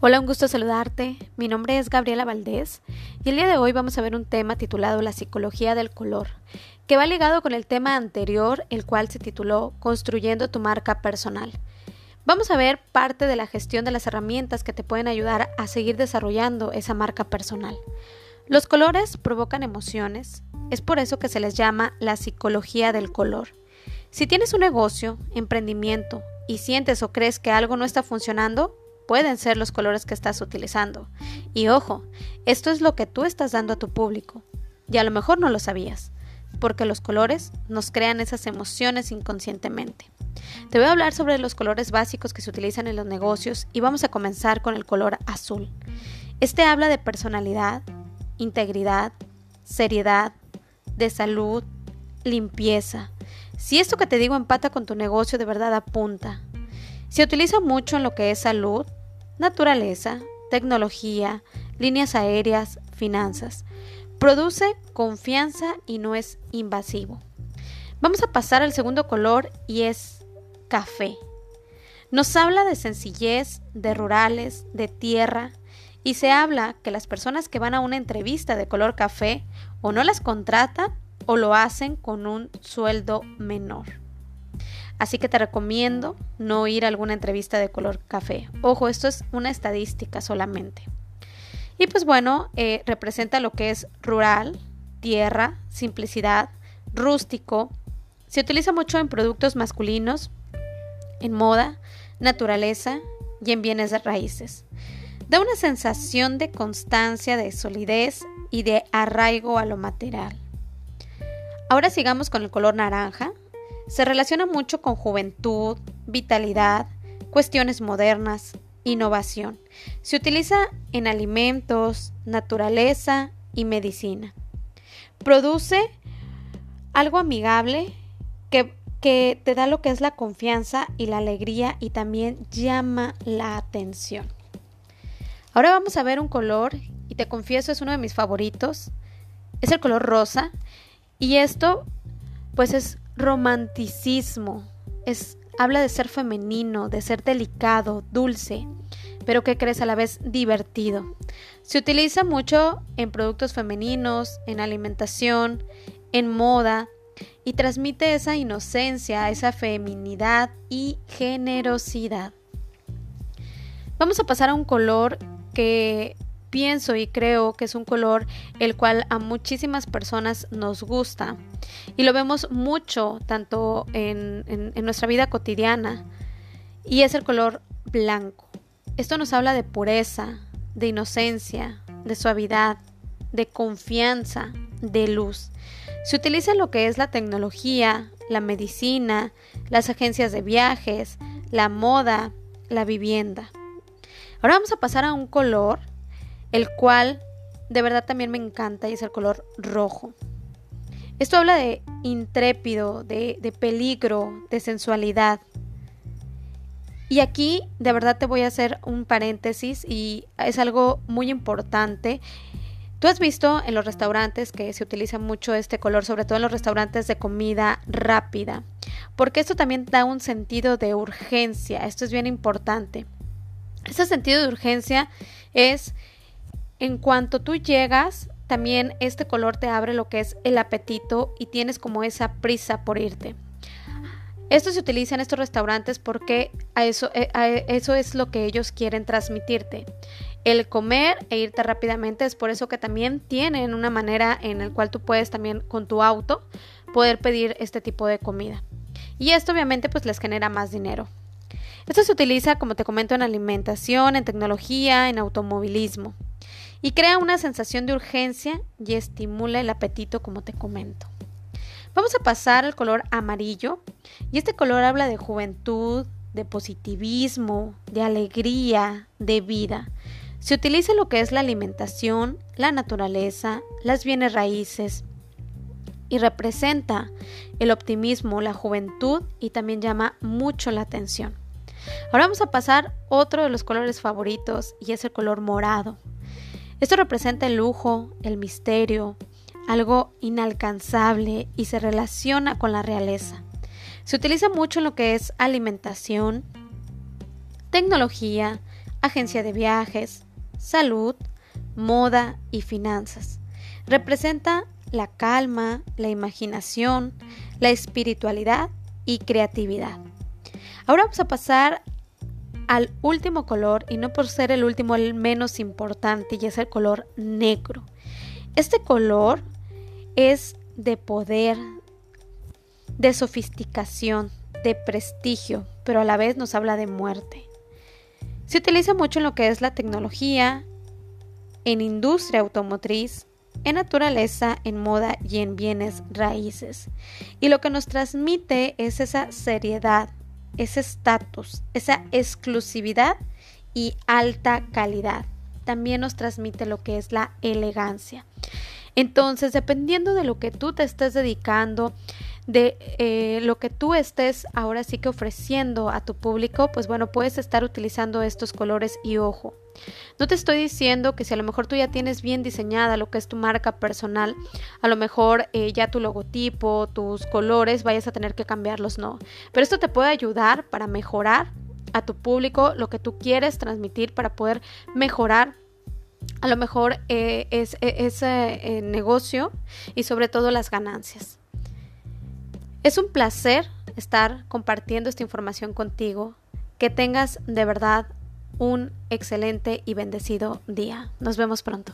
Hola, un gusto saludarte. Mi nombre es Gabriela Valdés y el día de hoy vamos a ver un tema titulado La psicología del color, que va ligado con el tema anterior, el cual se tituló Construyendo tu marca personal. Vamos a ver parte de la gestión de las herramientas que te pueden ayudar a seguir desarrollando esa marca personal. Los colores provocan emociones, es por eso que se les llama la psicología del color. Si tienes un negocio, emprendimiento y sientes o crees que algo no está funcionando, pueden ser los colores que estás utilizando. Y ojo, esto es lo que tú estás dando a tu público. Y a lo mejor no lo sabías, porque los colores nos crean esas emociones inconscientemente. Te voy a hablar sobre los colores básicos que se utilizan en los negocios y vamos a comenzar con el color azul. Este habla de personalidad, integridad, seriedad, de salud, limpieza. Si esto que te digo empata con tu negocio, de verdad apunta. Se utiliza mucho en lo que es salud, naturaleza, tecnología, líneas aéreas, finanzas. Produce confianza y no es invasivo. Vamos a pasar al segundo color y es café. Nos habla de sencillez, de rurales, de tierra, y se habla que las personas que van a una entrevista de color café o no las contratan o lo hacen con un sueldo menor. Así que te recomiendo no ir a alguna entrevista de color café. Ojo, esto es una estadística solamente. Y pues bueno, eh, representa lo que es rural, tierra, simplicidad, rústico. Se utiliza mucho en productos masculinos, en moda, naturaleza y en bienes de raíces. Da una sensación de constancia, de solidez y de arraigo a lo material. Ahora sigamos con el color naranja, se relaciona mucho con juventud, vitalidad, cuestiones modernas, innovación. Se utiliza en alimentos, naturaleza y medicina. Produce algo amigable que, que, te da lo que es la confianza y la alegría y también llama la atención. Ahora vamos a ver un color y te confieso es uno de mis favoritos. Es el color rosa y esto pues es romanticismo. Es, habla de ser femenino, de ser delicado, dulce, pero que crees a la vez divertido. Se utiliza mucho en productos femeninos, en alimentación, en moda, y transmite esa inocencia, esa feminidad y generosidad. Vamos a pasar a un color que pienso y creo que es un color el cual a muchísimas personas nos gusta y lo vemos mucho tanto en, nuestra vida cotidiana y es el color blanco. Esto nos habla de pureza, de inocencia, de suavidad, de confianza, de luz. Se utiliza lo que es la tecnología, la medicina, las agencias de viajes, la moda, la vivienda. Ahora vamos a pasar a un color el cual de verdad también me encanta y es el color rojo. Esto habla de intrépido, de, de, peligro, de sensualidad. Y aquí de verdad te voy a hacer un paréntesis y es algo muy importante. Tú has visto en los restaurantes que se utiliza mucho este color, sobre todo en los restaurantes de comida rápida, porque esto también da un sentido de urgencia, esto es bien importante. Ese sentido de urgencia es en cuanto tú llegas, también este color te abre lo que es el apetito y tienes como esa prisa por irte. Esto se utiliza en estos restaurantes porque eh, eso es lo que ellos quieren transmitirte. El comer e irte rápidamente es por eso que también tienen una manera en la cual tú puedes también con tu auto poder pedir este tipo de comida. Y esto obviamente pues les genera más dinero. Esto se utiliza, como te comento, en alimentación, en tecnología, en automovilismo y crea una sensación de urgencia y estimula el apetito como te comento. Vamos a pasar al color amarillo y este color habla de juventud, de positivismo, de alegría, de vida. Se utiliza lo que es la alimentación, la naturaleza, las bienes raíces y representa el optimismo, la juventud y también llama mucho la atención. Ahora vamos a pasar otro de los colores favoritos y es el color morado. Esto representa el lujo, el misterio, algo inalcanzable y se relaciona con la realeza. Se utiliza mucho en lo que es alimentación, tecnología, agencia de viajes, salud, moda y finanzas. Representa la calma, la imaginación, la espiritualidad y creatividad. Ahora vamos a pasar al último color y no por ser el último el menos importante y es el color negro. Este color es de poder, de sofisticación, de prestigio, pero a la vez nos habla de muerte. Se utiliza mucho en lo que es la tecnología, en industria automotriz, en naturaleza, en moda y en bienes raíces. Y lo que nos transmite es esa seriedad, ese estatus, esa exclusividad y alta calidad. También nos transmite lo que es la elegancia. Entonces, dependiendo de lo que tú te estés dedicando, de eh, lo que tú estés ahora sí que ofreciendo a tu público, pues bueno, puedes estar utilizando estos colores y ojo. No te estoy diciendo que si a lo mejor tú ya tienes bien diseñada lo que es tu marca personal, a lo mejor eh, ya tu logotipo, tus colores, vayas a tener que cambiarlos, no. Pero esto te puede ayudar para mejorar a tu público lo que tú quieres transmitir para poder mejorar a lo mejor eh, es, ese negocio y sobre todo las ganancias. Es un placer estar compartiendo esta información contigo. Que tengas de verdad un excelente y bendecido día. Nos vemos pronto.